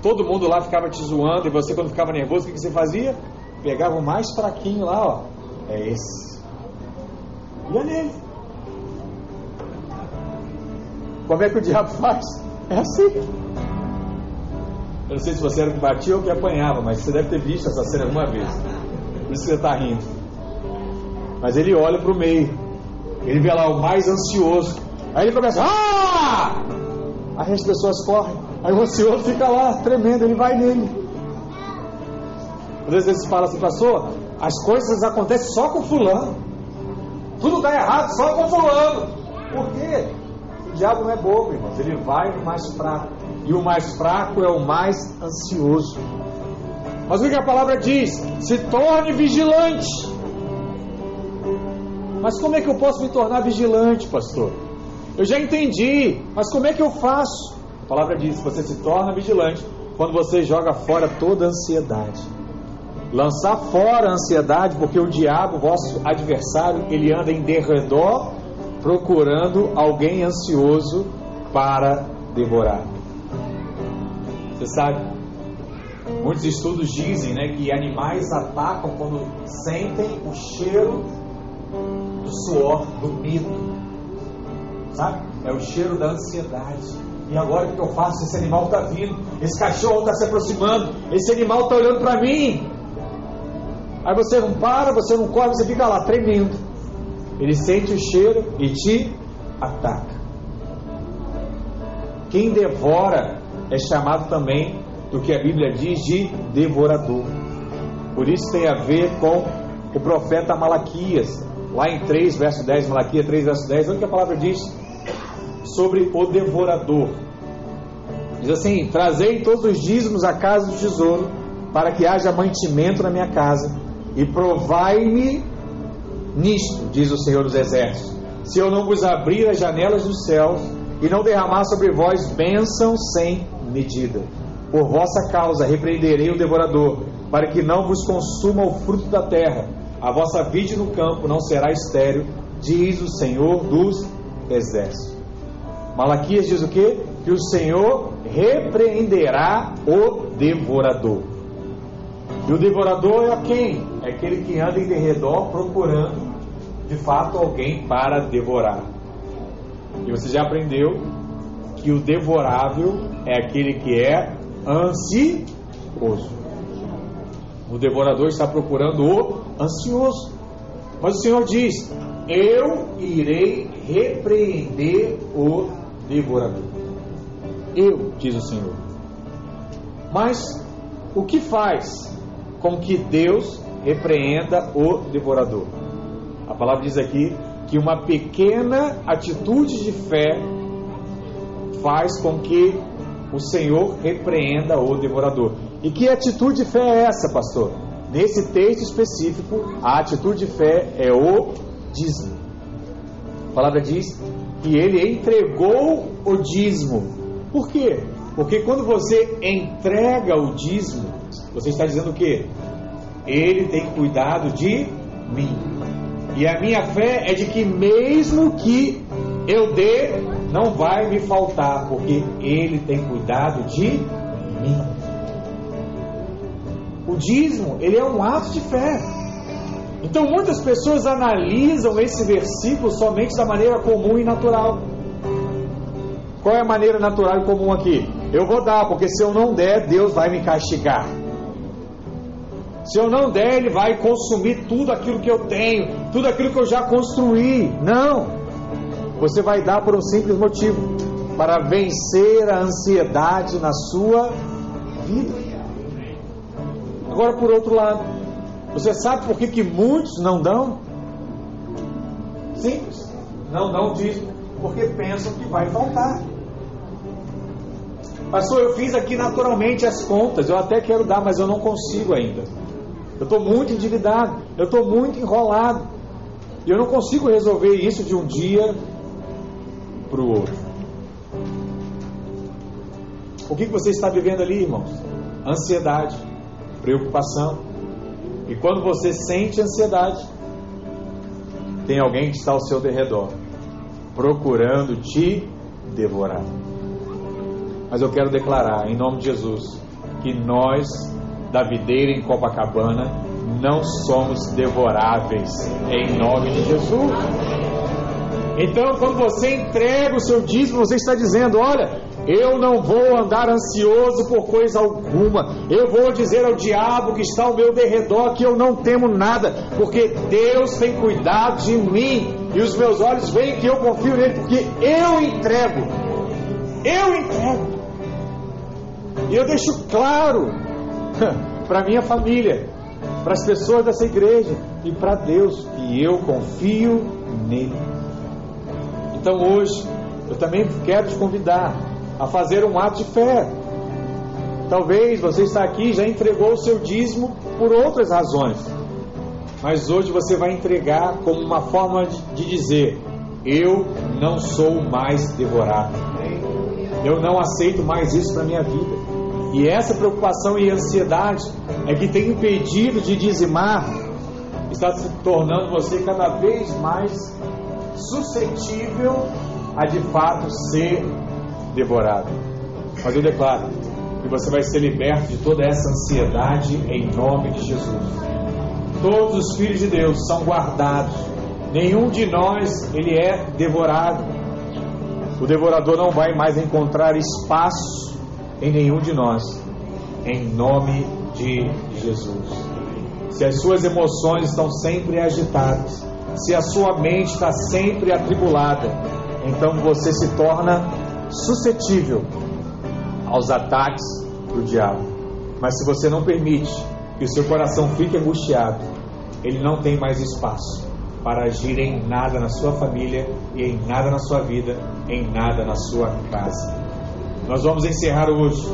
Todo mundo lá ficava te zoando, e você, quando ficava nervoso, o que você fazia? Pegava o mais fraquinho lá, ó. É esse. Ia nele. Como é que o diabo faz? É assim. Eu não sei se você era que batia ou que apanhava, mas você deve ter visto essa cena alguma vez. Por isso que você está rindo. Mas ele olha para o meio. Ele vê lá o mais ansioso. Aí ele começa, ah! Aí as pessoas correm. Aí o ansioso fica lá, tremendo, ele vai nele. Às vezes você fala assim, pastor, as coisas acontecem só com fulano. Tudo dá errado só com fulano. Por quê? Diabo não é bobo, irmãos. Ele vai no mais fraco. E o mais fraco é o mais ansioso. Mas o que a palavra diz? Se torne vigilante. Mas como é que eu posso me tornar vigilante, pastor? Eu já entendi, mas como é que eu faço? A palavra diz: você se torna vigilante quando você joga fora toda a ansiedade. Lançar fora a ansiedade, porque o diabo, vosso adversário, ele anda em derredor procurando alguém ansioso para devorar. Você sabe, muitos estudos dizem né, que animais atacam quando sentem o cheiro do suor, do medo sabe? É o cheiro da ansiedade. E agora o que eu faço? Esse animal está vindo, esse cachorro está se aproximando, esse animal está olhando para mim. Aí você não para, você não corre, você fica lá tremendo. Ele sente o cheiro e te ataca. Quem devora é chamado também do que a Bíblia diz de devorador. Por isso tem a ver com o profeta Malaquias, lá em 3, verso 10, Malaquias 3, verso 10, onde a palavra diz sobre o devorador. Diz assim: Trazei todos os dízimos à casa do tesouro, para que haja mantimento na minha casa, e provai-me nisto, diz o Senhor dos Exércitos, se eu não vos abrir as janelas dos céus e não derramar sobre vós bênção sem medida. Por vossa causa repreenderei o devorador, para que não vos consuma o fruto da terra. A vossa vide no campo não será estéril, diz o Senhor dos exércitos. Malaquias diz o que? Que o Senhor repreenderá o devorador. E o devorador é quem? É aquele que anda em derredor procurando de fato alguém para devorar. E você já aprendeu que o devorável é aquele que é ansioso. O devorador está procurando o ansioso. Mas o Senhor diz: Eu irei repreender o devorador. Eu, diz o Senhor. Mas o que faz com que Deus repreenda o devorador? A palavra diz aqui que uma pequena atitude de fé faz com que o Senhor repreenda o devorador. E que atitude de fé é essa, pastor? Nesse texto específico, a atitude de fé é o dízimo. A palavra diz que ele entregou o dízimo. Por quê? Porque quando você entrega o dízimo, você está dizendo o quê? Ele tem cuidado de mim. E a minha fé é de que mesmo que eu dê, não vai me faltar, porque Ele tem cuidado de mim. O dízimo, ele é um ato de fé. Então muitas pessoas analisam esse versículo somente da maneira comum e natural. Qual é a maneira natural e comum aqui? Eu vou dar, porque se eu não der, Deus vai me castigar. Se eu não der, Ele vai consumir tudo aquilo que eu tenho, tudo aquilo que eu já construí. Não! Você vai dar por um simples motivo: para vencer a ansiedade na sua vida. Agora, por outro lado, você sabe por que, que muitos não dão? Simples. Não dão dízimo porque pensam que vai faltar. Pastor, eu fiz aqui naturalmente as contas, eu até quero dar, mas eu não consigo ainda. Eu estou muito endividado, eu estou muito enrolado. E eu não consigo resolver isso de um dia para o outro. O que, que você está vivendo ali, irmãos? Ansiedade, preocupação. E quando você sente ansiedade, tem alguém que está ao seu derredor, procurando te devorar. Mas eu quero declarar, em nome de Jesus, que nós, da videira em Copacabana, não somos devoráveis, em nome de Jesus. Então, quando você entrega o seu dízimo, você está dizendo: Olha, eu não vou andar ansioso por coisa alguma. Eu vou dizer ao diabo que está ao meu derredor que eu não temo nada, porque Deus tem cuidado de mim e os meus olhos veem que eu confio nele, porque eu entrego. Eu entrego. E eu deixo claro para minha família, para as pessoas dessa igreja e para Deus que eu confio nele. Então hoje eu também quero te convidar a fazer um ato de fé. Talvez você está aqui e já entregou o seu dízimo por outras razões. Mas hoje você vai entregar como uma forma de dizer: Eu não sou mais devorado. Eu não aceito mais isso na minha vida. E essa preocupação e ansiedade é que tem impedido de dizimar, está se tornando você cada vez mais suscetível a de fato ser devorado. Mas eu declaro que você vai ser liberto de toda essa ansiedade em nome de Jesus. Todos os filhos de Deus são guardados. Nenhum de nós ele é devorado. O devorador não vai mais encontrar espaço em nenhum de nós. Em nome de Jesus. Se as suas emoções estão sempre agitadas, se a sua mente está sempre atribulada, então você se torna suscetível aos ataques do diabo. Mas se você não permite que o seu coração fique angustiado, ele não tem mais espaço para agir em nada na sua família e em nada na sua vida, em nada na sua casa. Nós vamos encerrar hoje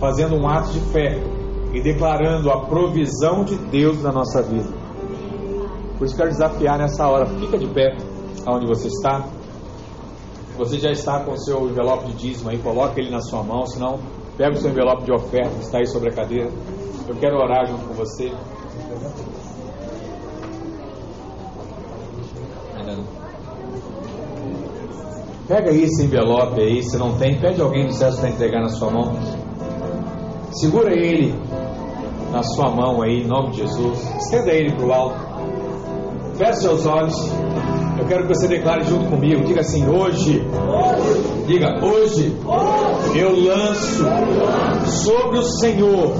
fazendo um ato de fé e declarando a provisão de Deus na nossa vida. Por isso quero desafiar nessa hora, fica de pé. onde você está. Você já está com o seu envelope de dízimo aí, coloque ele na sua mão, senão pega o seu envelope de oferta que está aí sobre a cadeira. Eu quero orar junto com você. Ainda não. Pega esse envelope aí, se não tem, pede alguém do céu para entregar na sua mão. Segura ele na sua mão aí, em nome de Jesus. Estenda ele para o alto. Feche seus olhos. Eu quero que você declare junto comigo. Diga assim: hoje. Diga, hoje. Eu lanço sobre o Senhor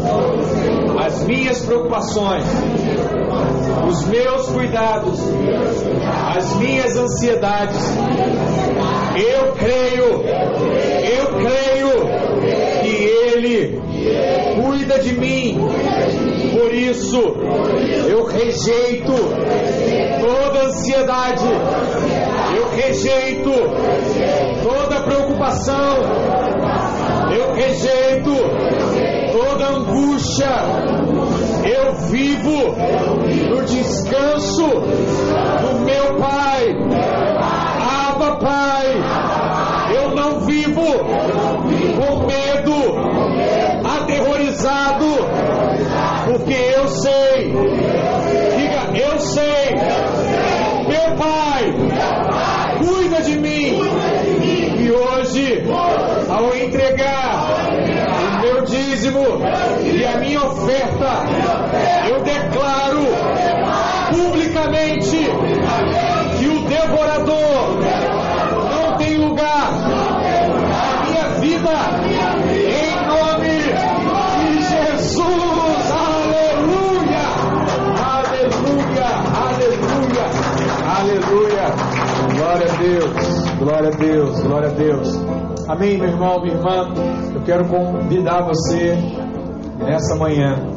as minhas preocupações, os meus cuidados, as minhas ansiedades. Eu creio, eu creio que Ele cuida de mim. Por isso, eu rejeito toda ansiedade, eu rejeito toda preocupação, eu rejeito toda angústia. Eu vivo no descanso do meu Pai. Pai. Eu não vivo com medo, aterrorizado, porque eu sei. Diga, eu sei. Meu Pai cuida de mim. E hoje, ao entregar o meu dízimo e a minha oferta, eu declaro publicamente que o devorador Glória a Deus! Glória a Deus! Glória a Deus! Amém, meu irmão, minha irmã. Eu quero convidar você nessa manhã